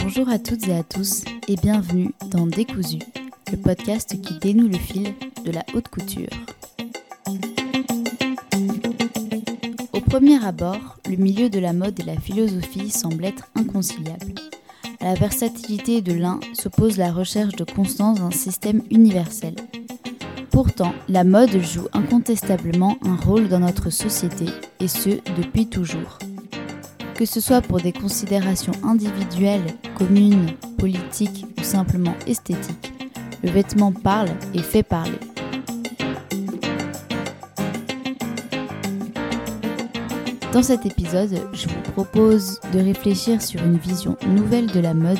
Bonjour à toutes et à tous et bienvenue dans Décousu, le podcast qui dénoue le fil de la haute couture. Au premier abord, le milieu de la mode et la philosophie semblent être inconciliables. À la versatilité de l'un s'oppose la recherche de constance d'un système universel. Pourtant, la mode joue incontestablement un rôle dans notre société, et ce depuis toujours. Que ce soit pour des considérations individuelles, communes, politiques ou simplement esthétiques, le vêtement parle et fait parler. Dans cet épisode, je vous propose de réfléchir sur une vision nouvelle de la mode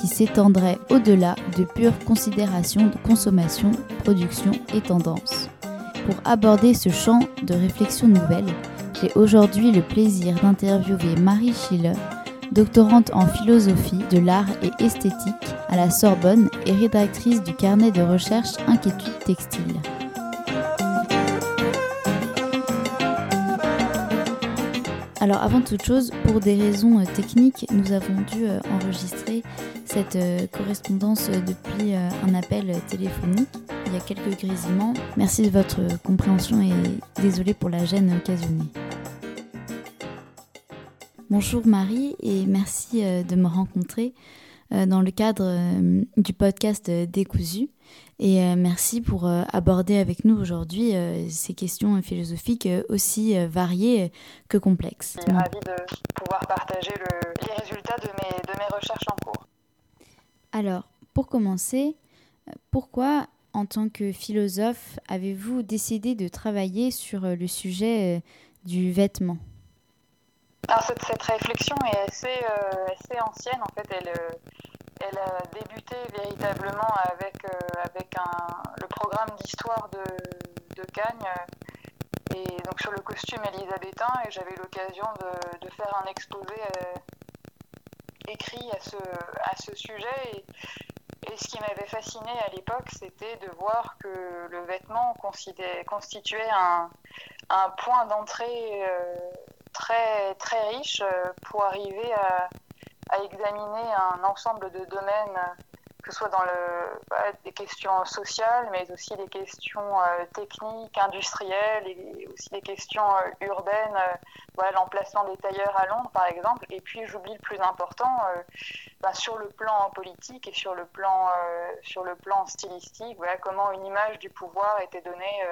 qui s'étendrait au-delà de pures considérations de consommation, production et tendance. Pour aborder ce champ de réflexion nouvelle, j'ai aujourd'hui le plaisir d'interviewer Marie Schiller, doctorante en philosophie de l'art et esthétique à la Sorbonne et rédactrice du carnet de recherche Inquiétude textile. Alors avant toute chose, pour des raisons euh, techniques, nous avons dû euh, enregistrer cette euh, correspondance depuis un appel téléphonique. Il y a quelques grésillements. Merci de votre compréhension et désolé pour la gêne occasionnée. Bonjour Marie et merci de me rencontrer dans le cadre du podcast Décousu. Et euh, merci pour euh, aborder avec nous aujourd'hui euh, ces questions philosophiques aussi variées que complexes. Je suis ravie de pouvoir partager les résultats de mes, de mes recherches en cours. Alors, pour commencer, pourquoi, en tant que philosophe, avez-vous décidé de travailler sur le sujet du vêtement? Alors, cette, cette, réflexion est assez, assez ancienne. En fait, elle elle a débuté véritablement avec, euh, avec un, le programme d'histoire de, de Cagnes et donc sur le costume élisabétain et j'avais l'occasion de, de, faire un exposé euh, écrit à ce, à ce sujet et, et ce qui m'avait fasciné à l'époque c'était de voir que le vêtement constituait un, un point d'entrée euh, très, très riche pour arriver à examiner un ensemble de domaines, que ce soit dans le, bah, des questions sociales, mais aussi des questions euh, techniques, industrielles, et aussi des questions euh, urbaines, euh, voilà, l'emplacement des tailleurs à Londres, par exemple. Et puis, j'oublie le plus important, bah, sur le plan politique et sur le plan, sur le plan stylistique, voilà, comment une image du pouvoir était donnée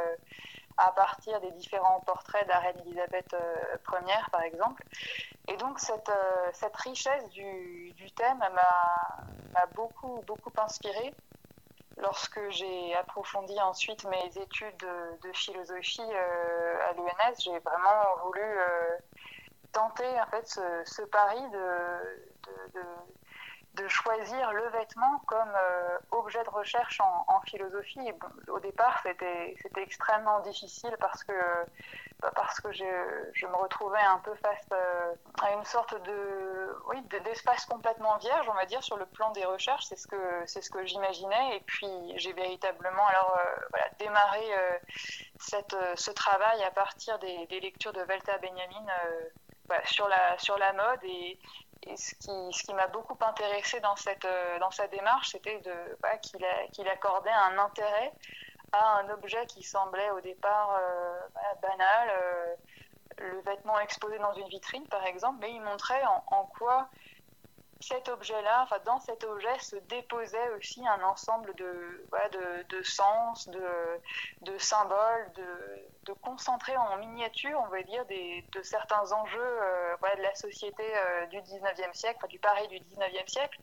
à partir des différents portraits de la reine Elisabeth Ier, par exemple. Et donc cette, euh, richesse du, thème m'a beaucoup, beaucoup inspirée. Lorsque j'ai approfondi ensuite mes études de, philosophie euh, à l'UNS, j'ai vraiment voulu euh, tenter en fait ce, pari de, de, choisir le vêtement comme objet de recherche en, philosophie. Au départ, c'était extrêmement difficile parce que parce que je, je, me retrouvais un peu face euh, à une sorte de oui d'espace complètement vierge on va dire sur le plan des recherches. C'est ce que ce que j'imaginais. Et puis j'ai véritablement alors euh, démarré euh, cette, ce travail à partir des, lectures de Velta Benjamin sur la sur la mode. Et, et ce qui, m'a beaucoup intéressé dans cette, dans sa démarche, c'était voilà, qu'il accordait un intérêt à un objet qui semblait au départ euh, banal, euh, le vêtement exposé dans une vitrine par exemple, mais il montrait en quoi cet objet-là, enfin dans cet objet se déposait aussi un ensemble de, voilà, de, de, sens, de, de symboles, de, de concentrer en miniature, on va dire, des, de certains enjeux euh, voilà, de la société euh, du 19e siècle, du Paris du 19e siècle.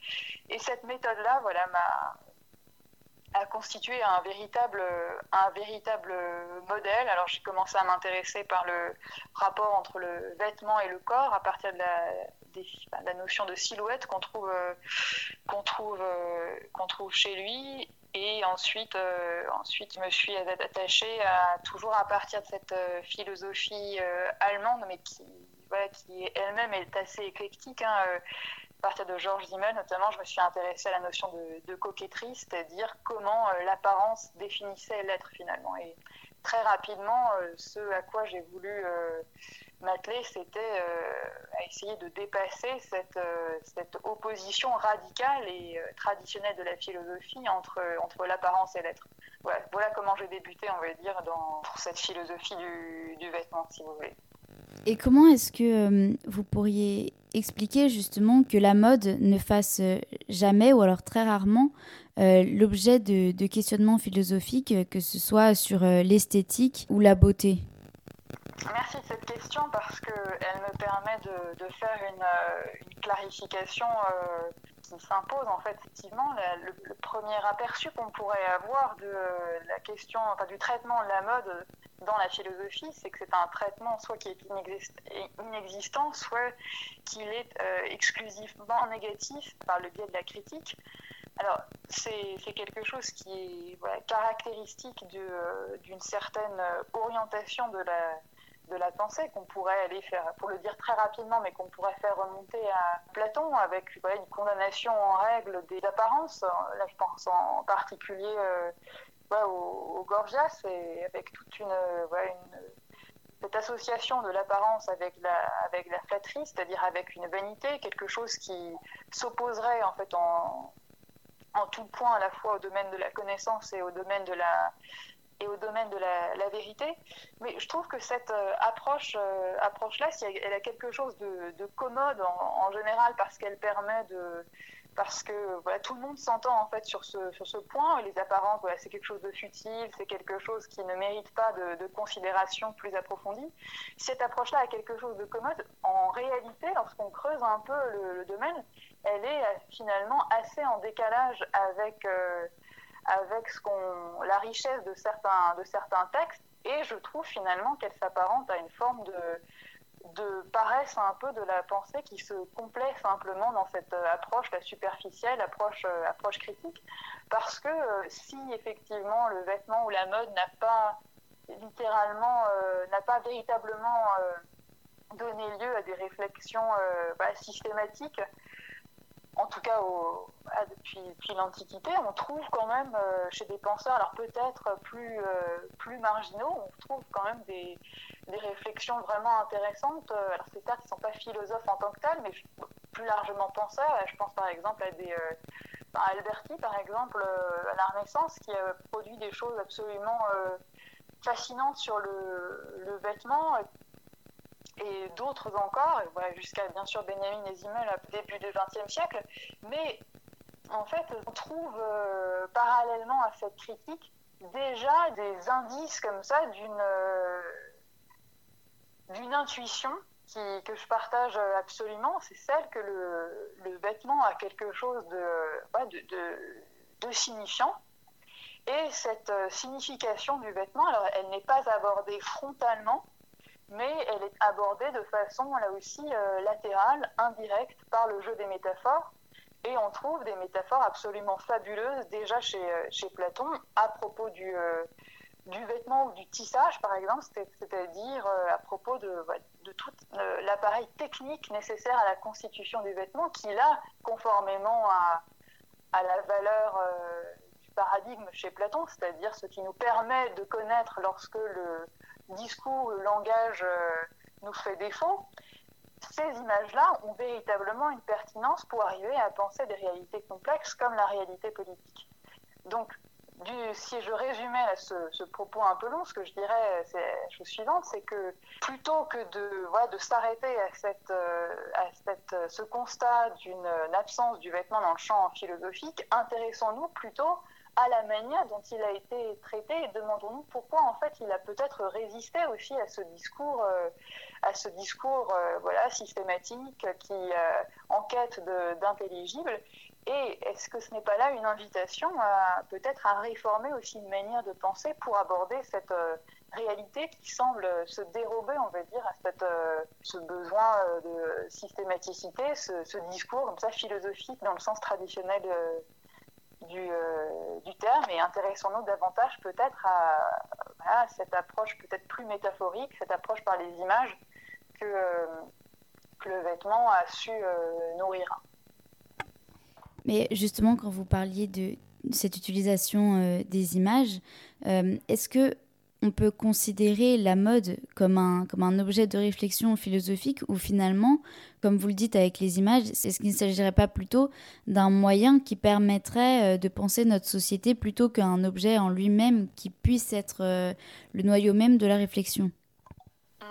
Et cette méthode-là, voilà, m'a a constitué un véritable, un véritable modèle. Alors j'ai commencé à m'intéresser par le rapport entre le vêtement et le corps à partir de la, bah, la notion de silhouette qu'on trouve, qu'on trouve, qu'on trouve chez lui. Et ensuite, euh, ensuite, je me suis attachée toujours à partir de cette euh, philosophie euh, allemande, mais qui, voilà, qui elle-même est assez éclectique. Hein, à partir de Georges Simmel, notamment, je me suis intéressée à la notion de, coquetterie, c'est-à-dire comment euh, l'apparence définissait l'être finalement. Très rapidement, ce à quoi j'ai voulu m'atteler, c'était à essayer de dépasser cette, opposition radicale et traditionnelle de la philosophie entre, entre l'apparence et l'être. Voilà, voilà, comment j'ai débuté, on va dire, dans, pour cette philosophie du, vêtement, si vous voulez. Et comment est-ce que vous pourriez expliquer justement que la mode ne fasse jamais, ou alors très rarement, euh, l'objet de, de, questionnements philosophiques, que ce soit sur euh, l'esthétique ou la beauté Merci de cette question parce qu'elle me permet de, faire une, euh, clarification qui s'impose. En fait, effectivement, le, premier aperçu qu'on pourrait avoir de la question, enfin, du traitement de la mode dans la philosophie, c'est que c'est un traitement soit qui est inexistant, soit qu'il est euh, exclusivement négatif par le biais de la critique. Alors, c'est quelque chose qui est caractéristique euh, d'une certaine orientation de la, de la pensée qu'on pourrait aller faire, pour le dire très rapidement, mais qu'on pourrait faire remonter à Platon avec une condamnation en règle des apparences. Là, je pense en particulier euh, au, Gorgias et avec toute une, une, cette association de l'apparence avec la, avec la flatterie, c'est-à-dire avec une vanité, quelque chose qui s'opposerait en fait en, en tout point à la fois au domaine de la connaissance et au domaine de la et au domaine de la, vérité. Mais je trouve que cette euh, approche, euh, approche-là, elle a quelque chose de, de commode en, général parce qu'elle permet de, parce que voilà, tout le monde s'entend en fait sur ce, sur ce point. Les apparences, voilà, c'est quelque chose de futile, c'est quelque chose qui ne mérite pas de, considération plus approfondie. Cette approche-là a quelque chose de commode. En réalité, lorsqu'on creuse un peu le, domaine, elle est euh, finalement assez en décalage avec, euh, avec la richesse de certains, de certains textes. Et je trouve finalement qu'elle s'apparente à une forme de, de paresse un peu de la pensée qui se complaît simplement dans cette euh, approche la superficielle, approche, euh, approche critique, parce que euh, si effectivement le vêtement ou la mode n'a pas littéralement, n'a pas véritablement donné lieu à des réflexions bah, systématiques, en tout cas depuis, l'Antiquité, on trouve quand même euh, chez des penseurs, alors peut-être plus, euh, plus marginaux, on trouve quand même des, réflexions vraiment intéressantes. Euh, alors c'est certes qu'ils ne sont pas philosophes en tant que tels, mais plus largement penseurs. Je pense par exemple à Alberti, par exemple, à la Renaissance, qui a produit des choses absolument fascinantes sur le vêtement, et d'autres encore, jusqu'à bien sûr Benjamin Nézimel au début du XXe siècle. Mais en fait, on trouve euh, parallèlement à cette critique déjà des indices comme ça d'une euh, d'une intuition qui, que je partage absolument, c'est celle que le, le, vêtement a quelque chose de, de, de, de signifiant. Et cette euh, signification du vêtement, alors elle n'est pas abordée frontalement, mais elle est abordée de façon là aussi euh, latérale, indirecte, par le jeu des métaphores. Et on trouve des métaphores absolument fabuleuses déjà chez, euh, chez Platon à propos du, euh, du vêtement ou du tissage, par exemple, c'est-à-dire à propos de, de tout l'appareil technique nécessaire à la constitution du vêtement, qui là, conformément à, à la valeur du paradigme chez Platon, c'est-à-dire ce qui nous permet de connaître lorsque le discours, le langage euh, nous fait défaut, ces images-là ont véritablement une pertinence pour arriver à penser des réalités complexes comme la réalité politique. Donc, si je résumais ce, propos un peu long, ce que je dirais, c'est la chose suivante, c'est que plutôt que de, s'arrêter à, euh, cette, ce constat d'une absence du vêtement dans le champ philosophique, intéressons-nous plutôt à la manière dont il a été traité et demandons-nous pourquoi en fait il a peut-être résisté aussi à ce discours, euh, à ce discours euh, voilà systématique qui euh, enquête d'intelligible. Et est-ce que ce n'est pas là une invitation à peut-être à réformer aussi une manière de penser pour aborder cette réalité qui semble se dérober, on va dire, à cette, ce besoin de systématicité, ce, ce, discours comme ça philosophique dans le sens traditionnel du, euh, du, terme et intéressons-nous davantage peut-être à, cette approche peut-être plus métaphorique, cette approche par les images que, euh, le vêtement a su euh, nourrir. Mais justement, quand vous parliez de cette utilisation des images, est-ce que on peut considérer la mode comme un, comme un objet de réflexion philosophique ou finalement, comme vous le dites avec les images, c'est ce qu'il ne s'agirait pas plutôt d'un moyen qui permettrait euh, de penser notre société plutôt qu'un objet en lui-même qui puisse être euh, le noyau même de la réflexion mmh.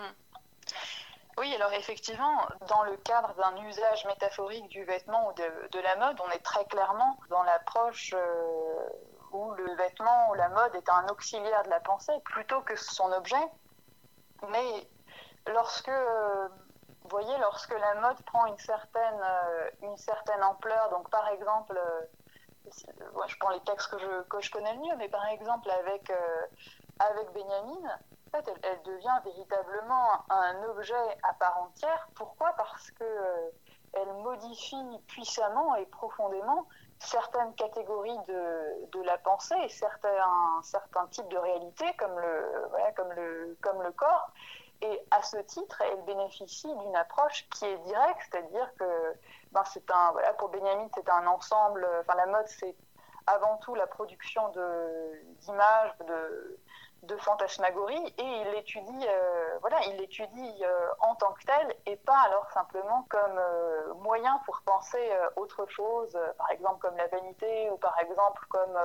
Oui, alors effectivement, dans le cadre d'un usage métaphorique du vêtement ou de, la mode, on est très clairement dans l'approche euh, où le vêtement ou la mode est un auxiliaire de la pensée plutôt que son objet. Mais lorsque, vous voyez, lorsque la mode prend une certaine, euh, une certaine ampleur, donc par exemple, euh, je prends les textes que je, que je connais le mieux, mais par exemple avec, euh, avec Benjamin, en fait, elle, elle, devient véritablement un objet à part entière. Pourquoi? Parce que elle modifie puissamment et profondément certaines catégories de, de la pensée et certains, certains types de réalités comme le, comme, le, comme le corps. Et à ce titre, elle bénéficie d'une approche qui est directe, c'est-à-dire que ben, c'est un, voilà, pour Benjamin, c'est un ensemble, enfin la mode, c'est avant tout la production d'images, de, de fantasmagorie et il l'étudie euh, voilà il euh, en tant que tel et pas alors simplement comme euh, moyen pour penser autre chose par exemple comme la vanité ou par exemple comme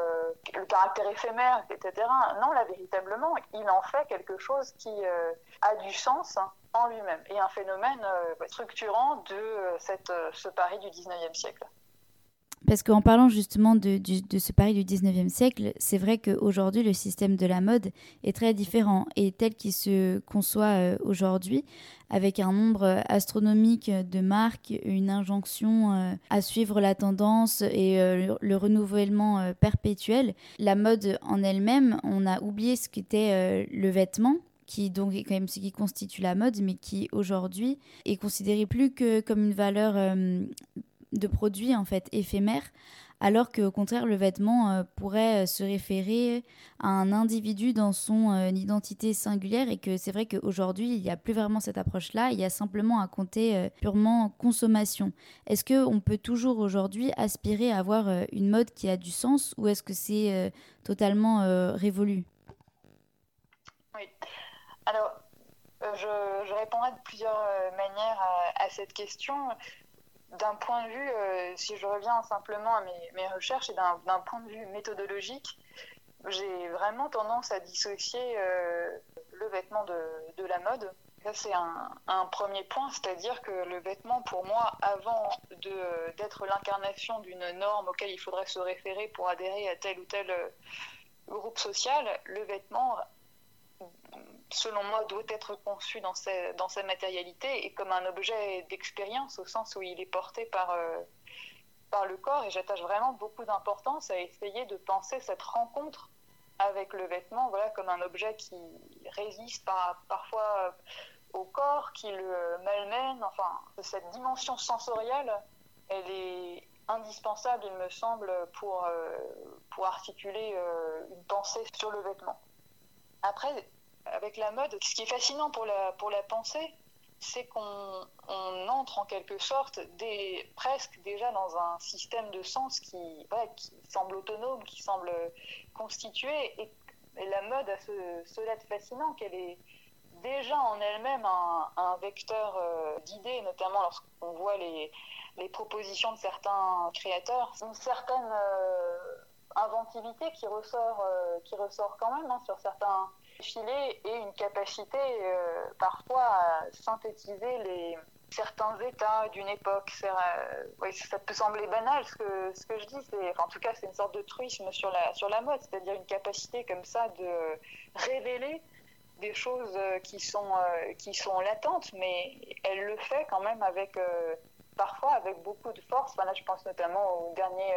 le caractère éphémère etc non là véritablement il en fait quelque chose qui a du sens en lui-même et un phénomène structurant de cette, ce Paris du 19e siècle. Parce qu'en parlant justement de, ce Paris du 19e siècle, c'est vrai qu'aujourd'hui, le système de la mode est très différent et tel qu'il se conçoit euh, aujourd'hui, avec un nombre astronomique de marques, une injonction euh, à suivre la tendance et euh, le, renouvellement perpétuel. La mode en elle-même, on a oublié ce qu'était le vêtement qui donc est quand même ce qui constitue la mode, mais qui aujourd'hui est considéré plus que comme une valeur de produits en fait éphémères, alors qu'au contraire le vêtement euh, pourrait euh, se référer à un individu dans son euh, identité singulière et que c'est vrai qu'aujourd'hui il n'y a plus vraiment cette approche-là, il y a simplement un compter purement consommation. Est-ce qu'on peut toujours aujourd'hui aspirer à avoir une mode qui a du sens ou est-ce que c'est totalement révolu? Oui. Alors, je, répondrai de plusieurs manières à cette question d'un point de vue, euh, si je reviens simplement à mes, recherches et d'un point de vue méthodologique, j'ai vraiment tendance à dissocier euh, le vêtement de, la mode. Ça, c'est un, premier point, c'est-à-dire que le vêtement, pour moi, avant d'être l'incarnation d'une norme auquel il faudrait se référer pour adhérer à tel ou tel euh, groupe social, le vêtement selon moi, doit être conçu dans sa, dans sa matérialité et comme un objet d'expérience au sens où il est porté par, euh, par le corps. Et j'attache vraiment beaucoup d'importance à essayer de penser cette rencontre avec le vêtement voilà, comme un objet qui résiste par, parfois au corps, qui le malmène. Enfin, cette dimension sensorielle, elle est indispensable, il me semble, pour, euh, pour articuler euh, une pensée sur le vêtement. Après, avec la mode, ce qui est fascinant pour la, pour la pensée, c'est qu'on on entre en quelque sorte presque déjà dans un système de sens qui, qui semble autonome, qui semble constitué. Et, la mode a ce, cela de fascinant qu'elle est déjà en elle-même un, un, vecteur euh, d'idées, notamment lorsqu'on voit les, les, propositions de certains créateurs. Une certaine euh, inventivité qui ressort, euh, qui ressort quand même hein, sur certains et une capacité euh, parfois à synthétiser les, certains états d'une époque. Euh, ça peut sembler banal ce que, je dis, enfin, en tout cas c'est une sorte de truisme sur la, sur la mode, c'est-à-dire une capacité comme ça de révéler des choses qui sont, euh, qui sont latentes, mais elle le fait quand même avec, parfois avec beaucoup de force. là, je pense notamment au dernier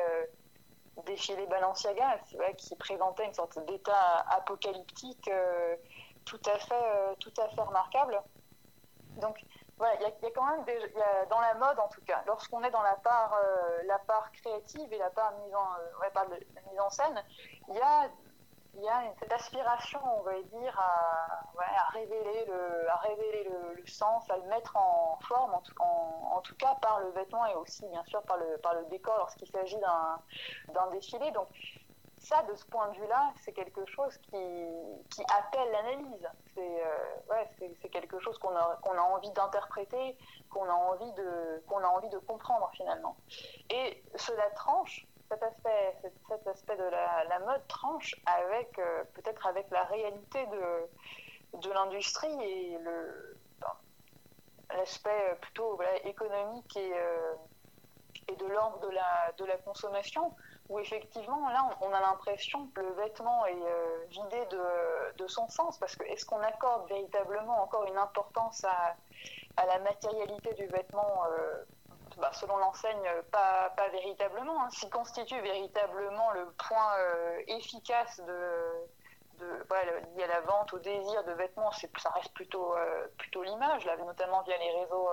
défilé Balenciaga, qui présentait une sorte d'état apocalyptique euh, tout, à fait, euh, tout à fait remarquable. Donc, voilà, il y, a quand même des, dans la mode en tout cas, lorsqu'on est dans la part, euh, la part créative et la part mise en, la mise en scène, il y a il y a cette aspiration, on va dire, à, révéler, le, à révéler le, sens, à le mettre en forme, en tout, cas par le vêtement et aussi bien sûr par le, par le décor lorsqu'il s'agit d'un défilé. Donc ça, de ce point de vue-là, c'est quelque chose qui, qui appelle l'analyse. C'est ouais, quelque chose qu'on a, qu'on a envie d'interpréter, qu'on a, qu'on a envie de comprendre finalement. Et cela tranche, cet aspect, cet, aspect de la, mode tranche avec peut-être avec la réalité de, de l'industrie et le, l'aspect plutôt économique et, et de l'ordre de la, de la consommation où effectivement, là, on a l'impression que le vêtement est euh, vidé de, de, son sens, parce que est-ce qu'on accorde véritablement encore une importance à, à la matérialité du vêtement euh, bah, selon l'enseigne, pas, pas véritablement. Hein. Qui constitue véritablement le point euh, efficace de, de lié à la vente, au désir de vêtements, ça reste plutôt, plutôt l'image, notamment via les réseaux,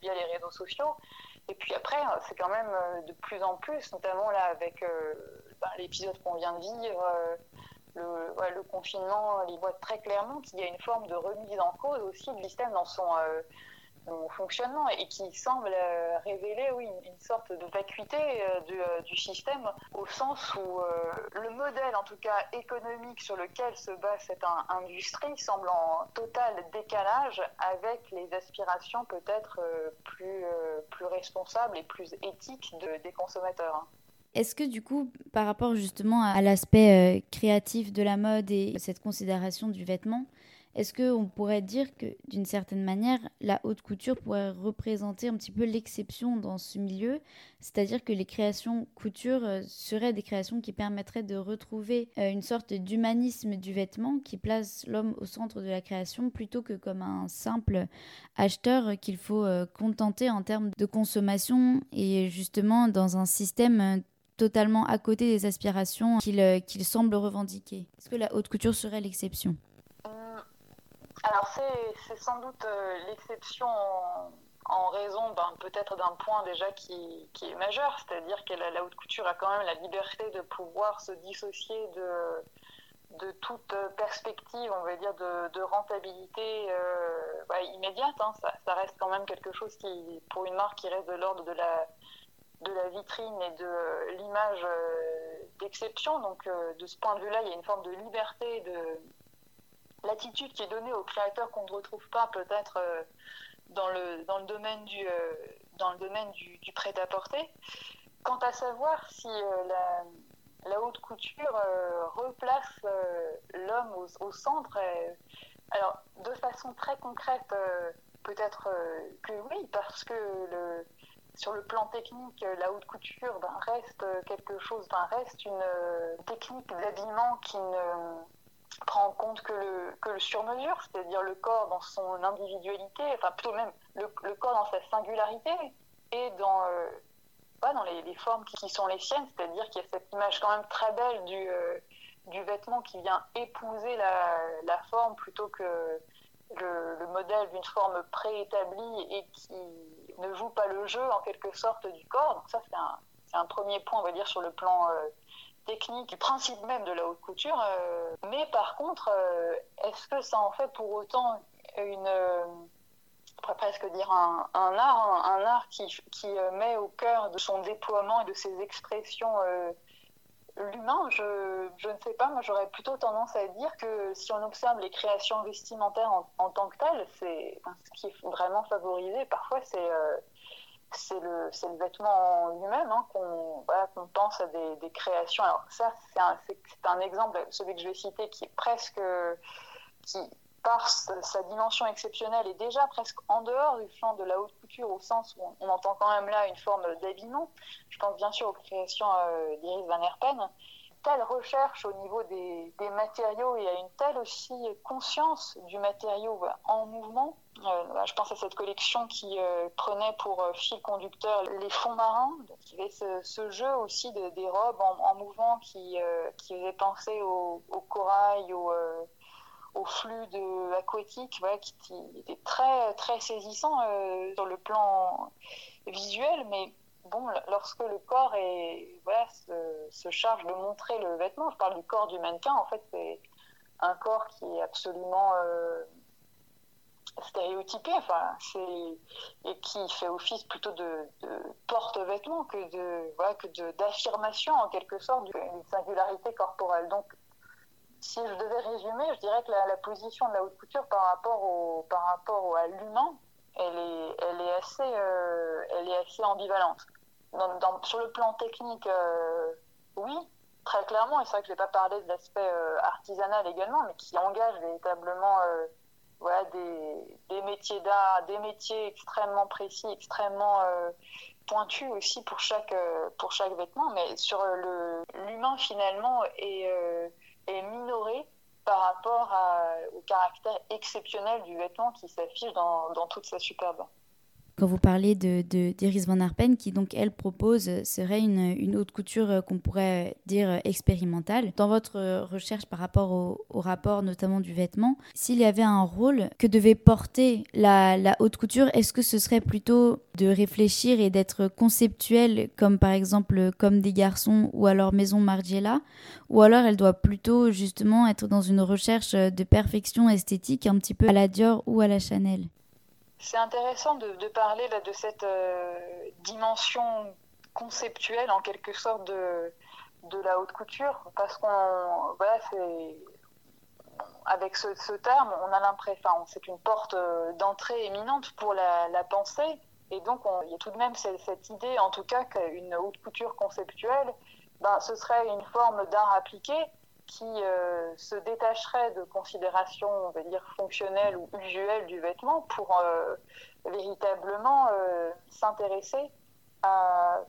via les réseaux sociaux. Et puis après, c'est quand même euh, de plus en plus, notamment là avec euh, ben, l'épisode qu'on vient de vivre, euh, le, confinement, il voit très clairement qu'il y a une forme de remise en cause aussi de l'ISTEM dans son, fonctionnement et qui semble euh, révéler oui, une, sorte de vacuité euh, du, euh, du, système au sens où le modèle en tout cas économique sur lequel se base cette industrie semble en total décalage avec les aspirations peut-être plus, plus responsables et plus éthiques de, des consommateurs. Hein. Est-ce que du coup, par rapport justement à l'aspect créatif de la mode et cette considération du vêtement, est-ce qu'on pourrait dire que, d'une certaine manière, la haute couture pourrait représenter un petit peu l'exception dans ce milieu? C'est-à-dire que les créations couture euh, seraient des créations qui permettraient de retrouver euh, une sorte d'humanisme du vêtement qui place l'homme au centre de la création plutôt que comme un simple acheteur qu'il faut euh, contenter en termes de consommation et justement dans un système totalement à côté des aspirations qu'il semble revendiquer. Est-ce que la haute couture serait l'exception? Alors c'est sans doute euh, l'exception en, raison ben, peut-être d'un point déjà qui, est majeur, c'est-à-dire que la, haute couture a quand même la liberté de pouvoir se dissocier de, de toute perspective, on va dire, de, rentabilité euh, immédiate. Hein. Ça, reste quand même quelque chose qui, pour une marque qui reste de l'ordre de la, de la vitrine et de l'image euh, d'exception. Donc de ce point de vue-là, il y a une forme de liberté de l'attitude qui est donnée aux créateurs qu'on ne retrouve pas peut-être euh, dans, le, dans le domaine du, euh, dans le domaine du, prêt-à-porter. Quant à savoir si euh, la, haute couture replace l'homme au, centre, alors de façon très concrète, peut-être que oui, parce que sur le plan technique, la haute couture ben, reste quelque chose, ben, reste une technique d'habillement qui ne prend en compte que le, que sur-mesure, c'est-à-dire le corps dans son individualité, enfin plutôt même le, corps dans sa singularité et dans, euh, dans les, formes qui, sont les siennes, c'est-à-dire qu'il y a cette image quand même très belle du, euh, vêtement qui vient épouser la, forme plutôt que le, le modèle d'une forme préétablie et qui ne joue pas le jeu en quelque sorte du corps. Donc ça c'est un, un, premier point, on va dire, sur le plan euh, technique, du principe même de la haute couture. Euh, mais par contre, euh, est-ce que ça en fait pour autant une, euh, on pourrait presque dire un, art, un, art qui, qui, met au cœur de son déploiement et de ses expressions l'humain, je, je, ne sais pas, moi j'aurais plutôt tendance à dire que si on observe les créations vestimentaires en, en tant que telles, c'est ce qui est vraiment favorisé parfois, c'est c'est le, le, vêtement en lui-même hein, qu'on pense à des, des, créations. Alors ça, c'est un, un, exemple, celui que je vais citer, qui presque, qui par sa dimension exceptionnelle est déjà presque en dehors du champ de la haute couture, au sens où on, entend quand même là une forme d'habillement. Je pense bien sûr aux créations euh, d'Iris Van Herpen, telle recherche au niveau des, matériaux et à une telle aussi conscience du matériau en mouvement. Euh, je pense à cette collection qui euh, prenait pour euh, fil conducteur les fonds marins, qui avait ce, jeu aussi de, des robes en, en mouvement qui, qui faisait penser au, corail, au, flux aquatique, qui, qui, était très, très saisissant sur le plan visuel, mais bon, lorsque le corps voilà, se, charge de montrer le vêtement, je parle du corps du mannequin, en fait, c'est un corps qui est absolument, euh, stéréotypé, enfin, et qui fait office plutôt de, porte-vêtements que de voilà, que d'affirmation en quelque sorte d'une singularité corporelle. Donc, si je devais résumer, je dirais que la, position de la haute couture par rapport au par rapport à l'humain, elle est elle est assez euh, elle est assez ambivalente. Sur le plan technique, euh, oui, très clairement, et c'est vrai que je n'ai pas parlé de l'aspect euh, artisanal également, mais qui engage véritablement voilà, des, métiers d'art, des métiers extrêmement précis, extrêmement euh, pointus aussi pour chaque, euh, pour chaque vêtement. Mais sur l'humain, finalement, est, euh, est minoré par rapport au caractère exceptionnel du vêtement qui s'affiche dans, dans toute sa superbe. Quand vous parlez de, d'Iris Van Arpen, qui donc elle propose euh, serait une, haute couture euh, qu'on pourrait dire euh, expérimentale. Dans votre recherche par rapport au, rapport notamment du vêtement, s'il y avait un rôle que devait porter la, la haute couture, est-ce que ce serait plutôt de réfléchir et d'être conceptuel comme par exemple comme des garçons ou alors Maison Margiela, ou alors elle doit plutôt justement être dans une recherche de perfection esthétique un petit peu à la Dior ou à la Chanel? C'est intéressant de, parler là, de cette euh, dimension conceptuelle en quelque sorte de, de la haute couture parce qu'on voilà c'est avec ce, terme on a l'impression c'est une porte euh, d'entrée éminente pour la, pensée et donc il y a tout de même cette, idée en tout cas qu'une haute couture conceptuelle ben, ce serait une forme d'art appliqué qui euh, se détacherait de considérations, on va dire, fonctionnelles ou usuelles du vêtement pour euh, véritablement euh, s'intéresser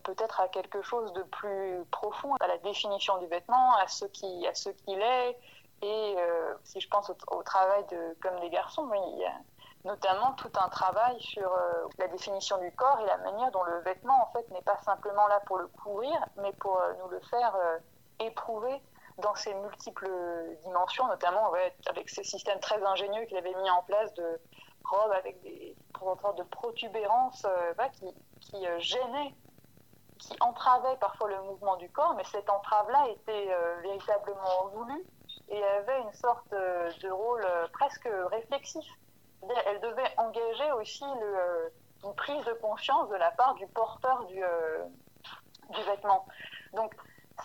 peut-être à quelque chose de plus profond, à la définition du vêtement, à ce qui, à ce qu'il est. Et si je pense au, travail de Comme des garçons, il y a notamment tout un travail sur la définition du corps et la manière dont le vêtement en fait n'est pas simplement là pour le couvrir, mais pour nous le faire éprouver dans ses multiples dimensions, notamment avec ce système très ingénieux qu'il avait mis en place de robes avec des de protubérances euh, qui, euh, gênaient, qui entravaient parfois le mouvement du corps, mais cette entrave-là était euh, véritablement voulue et avait une sorte de rôle presque réflexif. Elle devait engager aussi une prise de conscience de la part du porteur du, du vêtement. Donc,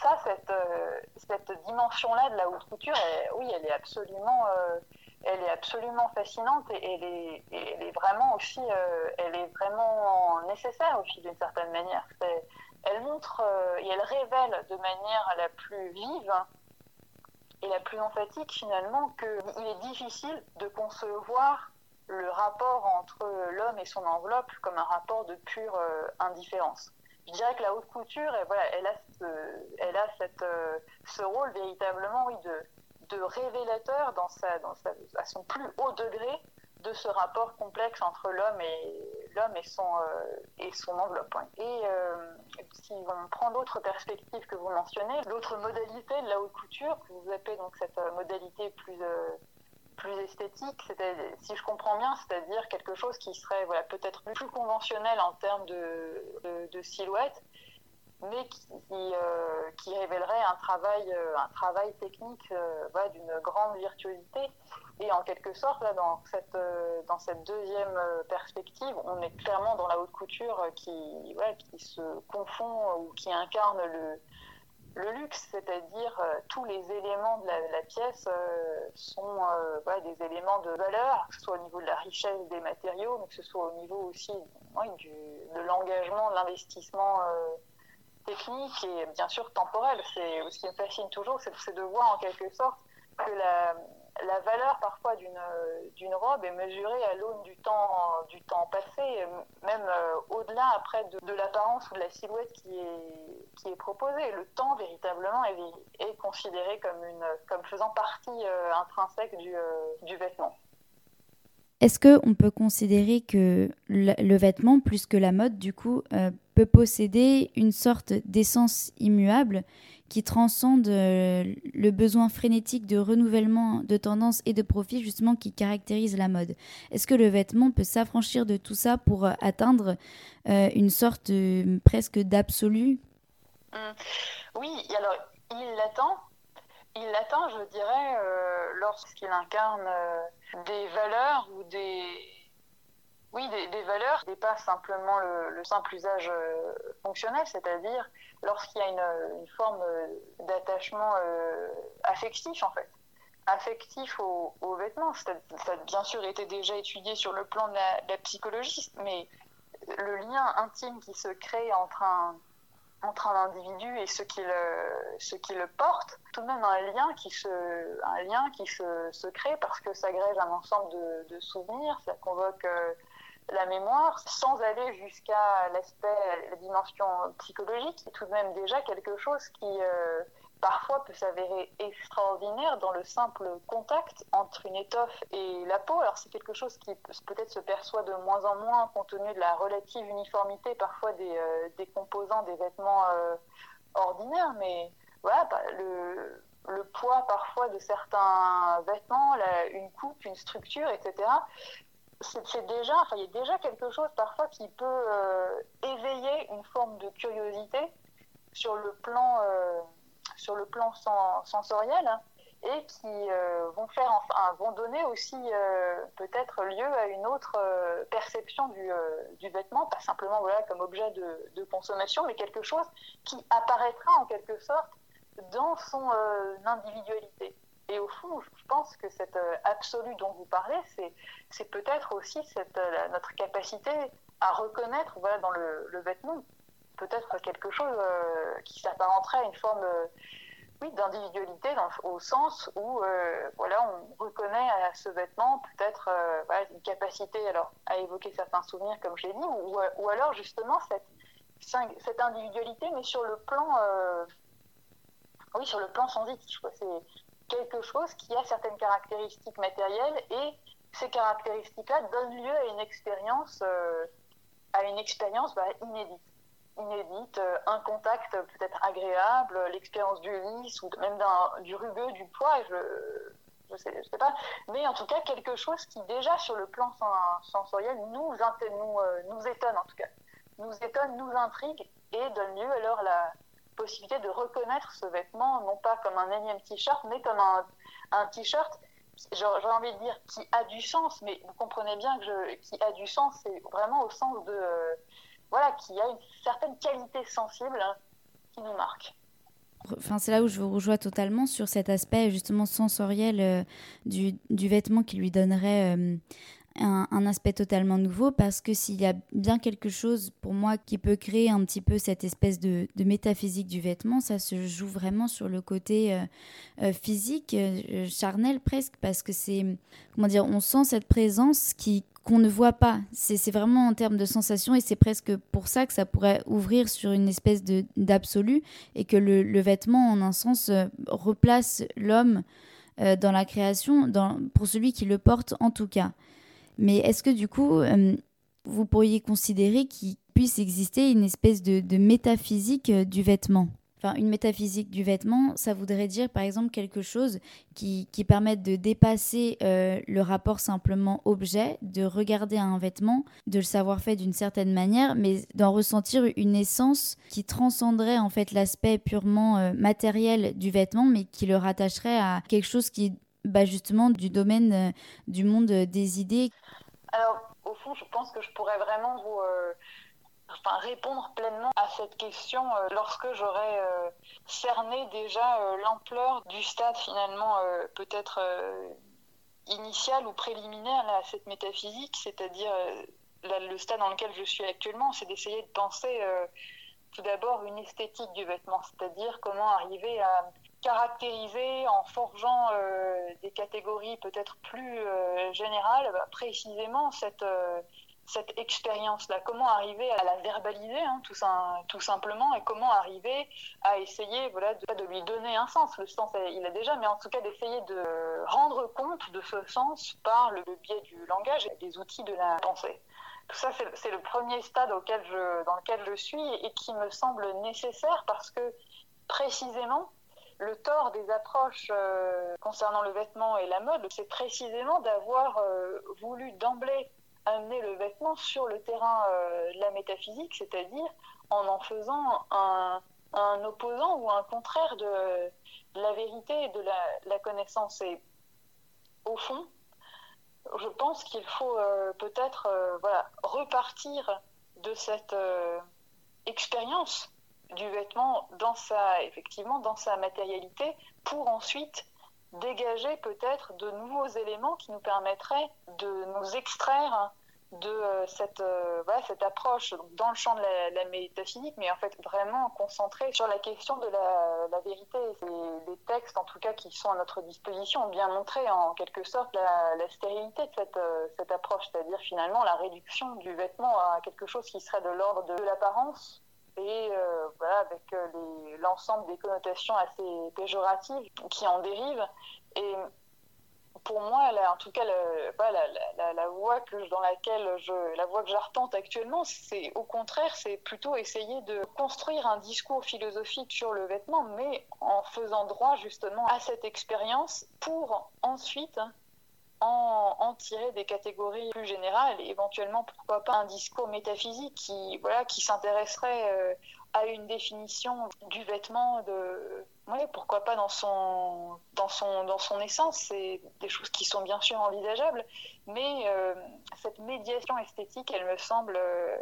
ça, cette, euh, cette dimension-là de la haute couture, oui, elle est absolument, euh, elle est absolument fascinante et elle est, elle est vraiment aussi, euh, elle est vraiment nécessaire aussi d'une certaine manière. Elle montre et elle révèle de manière la plus vive et la plus emphatique finalement qu'il est difficile de concevoir le rapport entre l'homme et son enveloppe comme un rapport de pure indifférence je dirais que la haute couture, voilà, elle a, ce, elle a cette, euh, ce rôle véritablement oui, de, de révélateur dans sa, dans sa, à son plus haut degré de ce rapport complexe entre l'homme et et son euh, et son enveloppe. Et euh, si on prend d'autres perspectives que vous mentionnez, l'autre modalité de la haute couture, que vous appelez donc cette modalité plus plus esthétique, si je comprends bien, c'est-à-dire quelque chose qui serait voilà, peut-être plus conventionnel en termes de, silhouette, mais qui, euh, qui, révélerait un travail, euh, un travail technique euh, d'une grande virtuosité. Et en quelque sorte, là, dans, cette, dans cette deuxième perspective, on est clairement dans la haute couture qui, qui se confond ou qui incarne le, le luxe, c'est-à-dire euh, tous les éléments de la, pièce euh, sont euh, des éléments de valeur, que ce soit au niveau de la richesse des matériaux, mais que ce soit au niveau aussi du, de l'engagement, de l'investissement technique et bien sûr temporel. C'est ce qui me fascine toujours, c'est de voir en quelque sorte que la, la valeur parfois d'une robe est mesurée à l'aune du temps, du temps passé, même euh, au-delà après de, l'apparence ou de la silhouette qui est, qui est proposée. Le temps véritablement est, est considéré comme, une, comme faisant partie euh, intrinsèque du, euh, du vêtement. Est-ce qu'on peut considérer que le, vêtement, plus que la mode, du coup, peut posséder une sorte d'essence immuable qui transcende euh, le besoin frénétique de renouvellement de tendance et de profit justement qui caractérise la mode. Est-ce que le vêtement peut s'affranchir de tout ça pour euh, atteindre euh, une sorte presque d'absolu? Hum. Oui, alors il l'attend. Il l'attend, je dirais, lorsqu'il incarne des valeurs ou des, Oui, des, valeurs dépassent simplement le, simple usage euh, fonctionnel, c'est-à-dire lorsqu'il y a une, forme euh, d'attachement euh, affectif, en fait. Affectif aux, vêtements. Ça, a bien sûr été déjà étudié sur le plan de la psychologie, mais le lien intime qui se crée entre un, entre un individu et ce qui le, ce qui le porte, tout de même un lien qui se, un lien qui se, se crée parce que ça agrège un ensemble de, souvenirs, ça convoque euh, la mémoire, sans aller jusqu'à l'aspect, la dimension psychologique, c'est tout de même déjà quelque chose qui, euh, parfois peut s'avérer extraordinaire dans le simple contact entre une étoffe et la peau. Alors c'est quelque chose qui peut-être se perçoit de moins en moins compte tenu de la relative uniformité parfois des, euh, des composants des vêtements euh, ordinaires, mais voilà, bah, le, le, poids parfois de certains vêtements, une coupe, une structure, etc. C'est déjà, enfin, il y a déjà quelque chose parfois qui peut euh, éveiller une forme de curiosité sur le plan sur le plan sensoriel hein, et qui euh, vont faire enfin vont donner aussi euh, peut-être lieu à une autre euh, perception du, du, vêtement, pas simplement voilà comme objet de, consommation, mais quelque chose qui apparaîtra en quelque sorte dans son individualité. Et au fond, je pense que cette absolue dont vous parlez, c'est peut-être aussi cette, notre capacité à reconnaître voilà, dans le, vêtement peut-être quelque chose euh, qui s'apparenterait à une forme euh, oui, d'individualité au sens où euh, voilà, on reconnaît à ce vêtement peut-être une capacité alors, à évoquer certains souvenirs, comme je l'ai dit, ou, ou, alors justement cette, cette individualité, mais sur le plan, oui, sur le plan sensitif. C'est quelque chose qui a certaines caractéristiques matérielles et ces caractéristiques-là donnent lieu à une expérience, à une expérience bah, inédite. Inédite, euh, un contact peut-être agréable, l'expérience du lisse ou même du rugueux, du poids, je je sais, sais, pas, mais en tout cas quelque chose qui déjà sur le plan sensoriel nous, nous, euh, nous étonne en tout cas, nous étonne, nous intrigue et donne lieu alors à la possibilité de reconnaître ce vêtement non pas comme un énième t-shirt, mais comme un, un t-shirt j'aurais envie de dire qui a du sens, mais vous comprenez bien que qui a du sens, c'est vraiment au sens de, voilà, qui a une certaine qualité sensible hein, qui nous marque. Enfin, c'est là où je vous rejoins totalement sur cet aspect justement sensoriel euh, du, du, vêtement qui lui donnerait euh, un, aspect totalement nouveau parce que s'il y a bien quelque chose pour moi qui peut créer un petit peu cette espèce de, métaphysique du vêtement, ça se joue vraiment sur le côté euh, physique, charnel presque, parce que c'est, comment dire, on sent cette présence qui, qu'on ne voit pas. C'est vraiment en termes de sensation et c'est presque pour ça que ça pourrait ouvrir sur une espèce d'absolu et que le, vêtement, en un sens, euh, replace l'homme euh, dans la création, dans, pour celui qui le porte en tout cas. Mais est-ce que du coup, euh, vous pourriez considérer qu'il puisse exister une espèce de métaphysique du vêtement? Enfin, une métaphysique du vêtement, ça voudrait dire par exemple quelque chose qui, permette de dépasser euh, le rapport simplement objet, de regarder un vêtement, de le savoir fait d'une certaine manière, mais d'en ressentir une essence qui transcenderait en fait l'aspect purement euh, matériel du vêtement, mais qui le rattacherait à quelque chose qui bah, justement du domaine euh, du monde des idées. Alors, au fond, je pense que je pourrais vraiment vous enfin, répondre pleinement à cette question euh, lorsque j'aurai euh, cerné déjà euh, l'ampleur du stade finalement peut-être initial ou préliminaire à cette métaphysique, c'est-à-dire le stade dans lequel je suis actuellement, c'est d'essayer de penser tout d'abord une esthétique du vêtement, c'est-à-dire comment arriver à caractériser en forgeant des catégories peut-être plus générales, bah, précisément cette, cette expérience-là. Comment arriver à la verbaliser, hein, tout, simplement, et comment arriver à essayer voilà, de, lui donner un sens. Le sens, il a déjà, mais en tout cas d'essayer de rendre compte de ce sens par le, biais du langage et des outils de la pensée. Tout ça, c'est le premier stade auquel dans lequel je suis et qui me semble nécessaire parce que précisément, le tort des approches euh, concernant le vêtement et la mode, c'est précisément d'avoir euh, voulu d'emblée amener le vêtement sur le terrain euh, de la métaphysique, c'est-à-dire en en faisant un, opposant ou un contraire de, la vérité et de la, connaissance. Et au fond, je pense qu'il faut peut-être repartir de cette expérience du vêtement dans sa, effectivement, dans sa matérialité pour ensuite dégager peut-être de nouveaux éléments qui nous permettraient de nous extraire de euh, cette, euh, voilà, cette approche dans le champ de la, métaphysique, mais en fait vraiment concentrée sur la question de la, vérité. Les, textes, en tout cas, qui sont à notre disposition, ont bien montré en quelque sorte la, la stérilité de cette, euh, cette approche, c'est-à-dire finalement la réduction du vêtement à quelque chose qui serait de l'ordre de l'apparence, et euh, voilà, avec euh, l'ensemble des connotations assez péjoratives qui en dérivent. Et pour moi, en tout cas, la, la, voie que, dans laquelle je, la voie que j'arpente actuellement, c'est au contraire, c'est plutôt essayer de construire un discours philosophique sur le vêtement, mais en faisant droit justement à cette expérience pour ensuite en, tirer des catégories plus générales éventuellement, pourquoi pas, un discours métaphysique qui, voilà, qui s'intéresserait euh, à une définition du vêtement, de, ouais, pourquoi pas dans son, dans son, dans son essence. C'est des choses qui sont bien sûr envisageables, mais euh, cette médiation esthétique, elle me semble euh,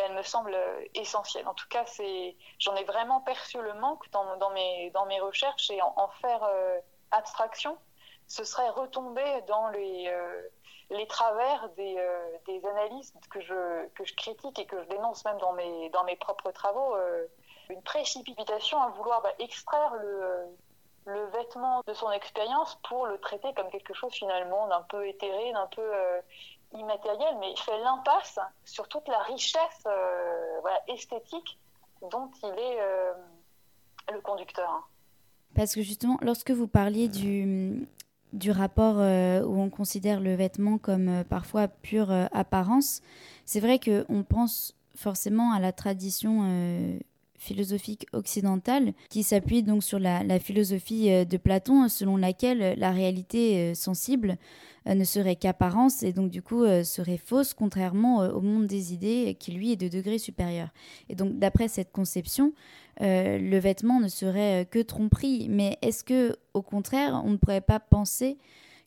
elle me semble essentielle. En tout cas, c'est, j'en ai vraiment perçu le manque dans, dans, mes, dans mes recherches et en, faire abstraction ce serait retomber dans les, euh, les travers des, euh, des, analyses que je, que je critique et que je dénonce même dans mes, dans mes propres travaux. Euh, une précipitation à vouloir bah, extraire le, le vêtement de son expérience pour le traiter comme quelque chose finalement d'un peu éthéré, d'un peu immatériel, mais il fait l'impasse sur toute la richesse voilà, esthétique dont il est le conducteur. Parce que justement, lorsque vous parliez du, du rapport euh, où on considère le vêtement comme euh, parfois pure euh, apparence, c'est vrai qu'on pense forcément à la tradition philosophique occidentale qui s'appuie donc sur la, philosophie de Platon selon laquelle la réalité sensible ne serait qu'apparence et donc du coup serait fausse contrairement au monde des idées qui lui est de degré supérieur. Et donc d'après cette conception, euh, le vêtement ne serait euh, que tromperie. Mais est-ce que, au contraire, on ne pourrait pas penser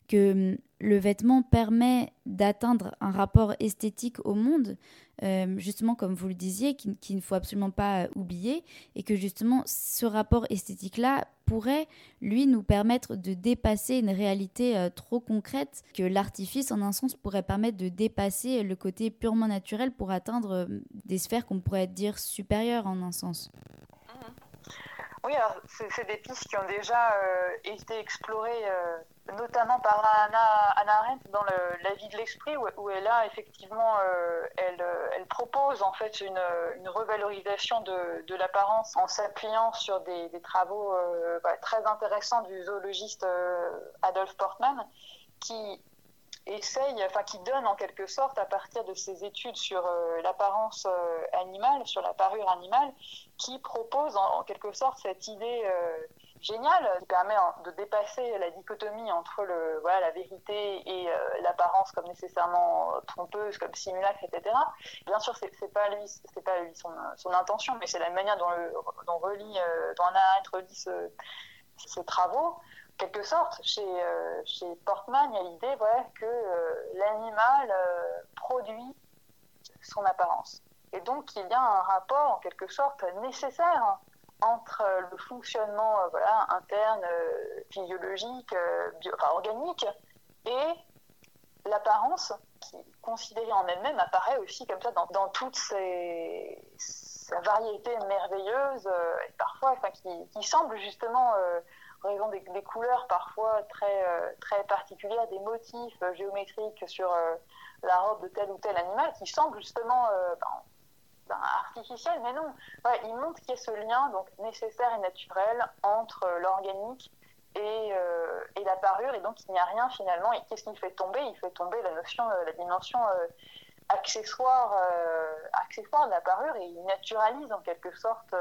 que hum, le vêtement permet d'atteindre un rapport esthétique au monde, euh, justement comme vous le disiez, qu'il ne faut absolument pas oublier, et que justement ce rapport esthétique-là pourrait, lui, nous permettre de dépasser une réalité trop concrète, que l'artifice, en un sens, pourrait permettre de dépasser le côté purement naturel pour atteindre des sphères qu'on pourrait dire supérieures, en un sens. Oui, alors c'est des pistes qui ont déjà euh, été explorées, euh, notamment par Anna, Anna Arendt dans La vie de l'esprit, où, elle a effectivement, euh, elle, propose en fait une, revalorisation de, l'apparence en s'appuyant sur des, des travaux bah, très intéressants du zoologiste Adolf Portman, qui essaye, enfin qui donne en quelque sorte à partir de ses études sur euh, l'apparence euh, animale, sur la parure animale, qui propose en, quelque sorte cette idée euh, géniale qui permet de dépasser la dichotomie entre le, voilà, la vérité et l'apparence comme nécessairement trompeuse, comme simulacre, etc. Bien sûr, c'est, c'est pas lui, c'est pas lui son, intention, mais c'est la manière dont, le, relie, dont Anna Arendt relie ce, ses travaux quelque sorte, chez, euh, chez Portman, il y a l'idée que euh, l'animal euh, produit son apparence. Et donc, il y a un rapport, en quelque sorte, nécessaire entre le fonctionnement voilà, interne, physiologique, organique, et l'apparence qui, considérée en elle-même, apparaît aussi comme ça dans, dans toute ses, sa variété merveilleuse, et parfois enfin, qui, qui semble justement raison des, couleurs parfois très, euh, très particulières, des motifs euh, géométriques sur euh, la robe de tel ou tel animal qui semblent justement ben, ben, artificiels, mais non. il montre qu'il y a ce lien donc, nécessaire et naturel entre l'organique et, et, la parure, et donc il n'y a rien finalement. Et qu'est-ce qu'il fait tomber? Il fait tomber la notion, la dimension accessoire, accessoire de la parure et il naturalise en quelque sorte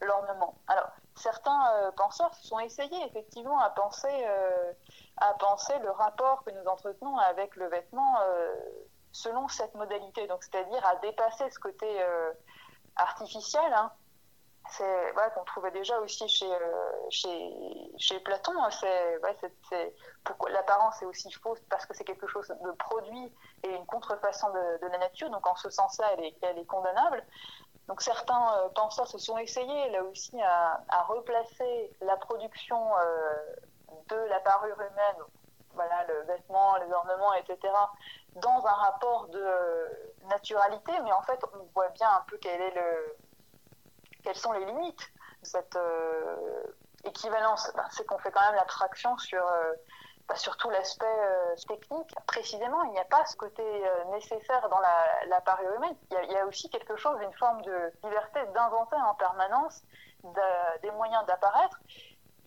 l'ornement. Alors, certains euh, penseurs se sont essayés effectivement à penser, euh, à penser le rapport que nous entretenons avec le vêtement euh, selon cette modalité, donc c'est-à-dire à dépasser ce côté artificiel hein, c'est voilà, qu'on trouvait déjà aussi chez, euh, chez, chez Platon. Hein. C'est, c'est, pourquoi l'apparence est aussi fausse parce que c'est quelque chose de produit et une contrefaçon de, de la nature. Donc en ce sens-là, elle est, elle est condamnable. Donc certains euh, penseurs se sont essayés là aussi à, à replacer la production euh, de la parure humaine, voilà, le vêtement, les ornements, etc., dans un rapport de naturalité, mais en fait on voit bien un peu quel est le quelles sont les limites de cette euh, équivalence? Ben, C'est qu'on fait quand même l'abstraction sur, euh, ben, sur tout l'aspect euh, technique. Précisément, il n'y a pas ce côté nécessaire dans la, la. Il y, a, aussi quelque chose, une forme de liberté d'inventer en permanence des moyens d'apparaître.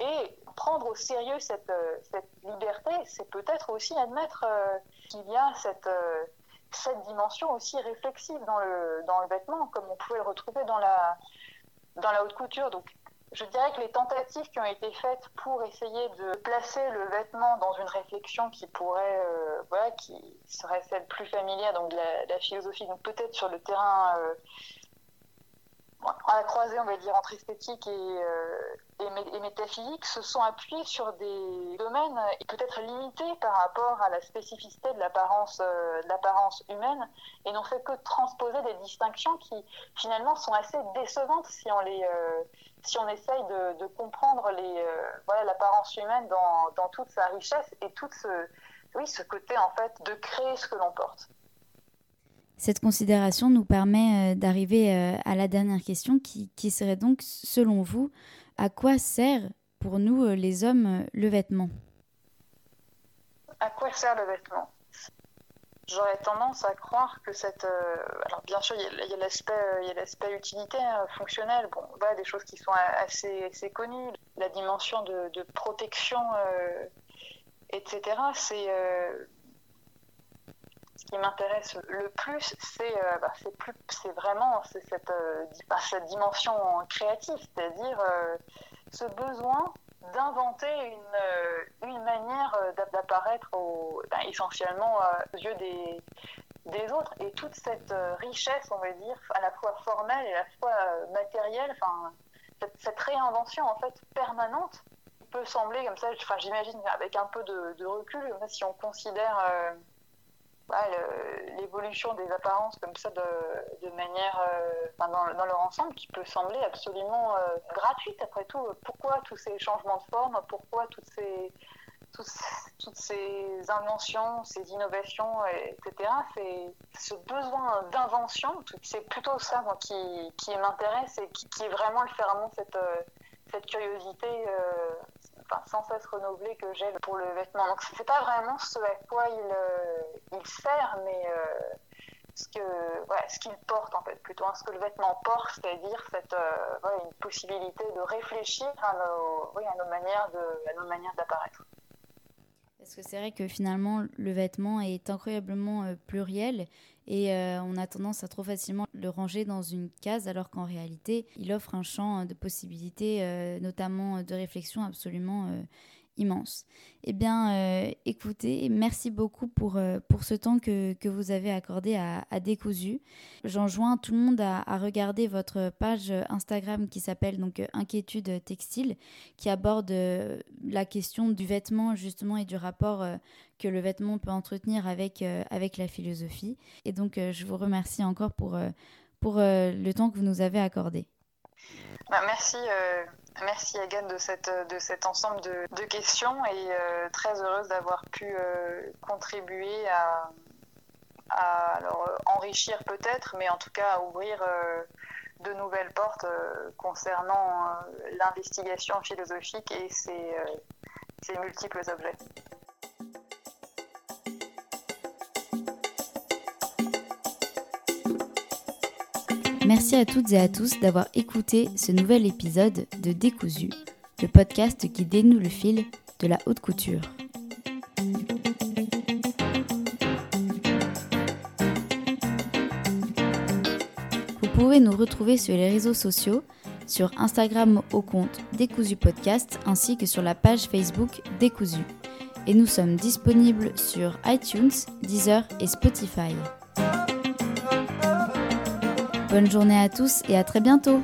Et prendre au sérieux cette, liberté, c'est peut-être aussi admettre qu'il y a cette dimension aussi réflexive dans le, dans le vêtement, comme on pouvait le retrouver dans la, dans la haute couture. Donc, je dirais que les tentatives qui ont été faites pour essayer de placer le vêtement dans une réflexion qui pourrait, euh, voilà, qui serait celle plus familière, donc de la, philosophie, donc peut-être sur le terrain euh, à la croisée, on va dire, entre esthétique et, euh, et, métaphysique, se sont appuyés sur des domaines peut-être limités par rapport à la spécificité de l'apparence, euh, humaine, et n'ont fait que transposer des distinctions qui finalement sont assez décevantes si on les, euh, si on essaye de, comprendre les, voilà, l'apparence humaine dans, dans, toute sa richesse et tout ce, oui, ce côté en fait de créer ce que l'on porte. Cette considération nous permet euh, d'arriver euh, à la dernière question qui, serait donc, selon vous, à quoi sert pour nous euh, les hommes le vêtement? À quoi sert le vêtement? J'aurais tendance à croire que cette. alors, bien sûr, il y a, l'aspect utilité fonctionnel, bon, voilà, des choses qui sont assez, assez connues, la dimension de, de protection, etc. C'est qui m'intéresse le plus, c'est euh, bah, c'est vraiment cette, euh, cette dimension créative, c'est-à-dire euh, ce besoin d'inventer une, une manière d'apparaître bah, essentiellement aux yeux des, des autres. Et toute cette richesse, on va dire, à la fois formelle et à la fois matérielle, enfin, cette, réinvention en fait permanente peut sembler comme ça, j'imagine avec un peu de recul, si on considère l'évolution des apparences comme ça de, manière euh, dans, leur ensemble qui peut sembler absolument euh, gratuite après tout. Pourquoi tous ces changements de forme? Pourquoi toutes ces, toutes ces inventions, ces innovations, etc. C'est ce besoin d'invention, c'est plutôt ça qui, qui m'intéresse et qui, est vraiment le ferment, cette, euh, cette curiosité sans cesse renouvelée que j'ai pour le vêtement. Donc c'est pas vraiment ce à quoi il, euh, sert, mais euh, ce que ce qu'il porte en fait plutôt hein, ce que le vêtement porte, c'est-à-dire cette euh, une possibilité de réfléchir à nos, oui, à nos manières de à nos manières d'apparaître. Parce que c'est vrai que finalement, le vêtement est incroyablement euh, pluriel et euh, on a tendance à trop facilement le ranger dans une case alors qu'en réalité, il offre un champ de possibilités, euh, notamment de réflexion absolument immense. Eh bien, euh, écoutez, merci beaucoup pour, euh, pour ce temps que, que, vous avez accordé à, à Décousu. J'enjoins tout le monde à, à, regarder votre page Instagram qui s'appelle donc Inquiétude Textile, qui aborde euh, la question du vêtement justement et du rapport que le vêtement peut entretenir avec, avec la philosophie. Et donc, je vous remercie encore pour, pour le temps que vous nous avez accordé. Bah, merci, euh, merci Agathe de, cette, de cet ensemble de, questions et euh, très heureuse d'avoir pu euh, contribuer à, enrichir peut-être, mais en tout cas à ouvrir de nouvelles portes concernant l'investigation philosophique et ses, ses multiples objets. Merci à toutes et à tous d'avoir écouté ce nouvel épisode de Décousu, le podcast qui dénoue le fil de la haute couture. Vous pouvez nous retrouver sur les réseaux sociaux, sur Instagram au compte Décousu Podcast ainsi que sur la page Facebook Décousu. Et nous sommes disponibles sur iTunes, Deezer et Spotify. Bonne journée à tous et à très bientôt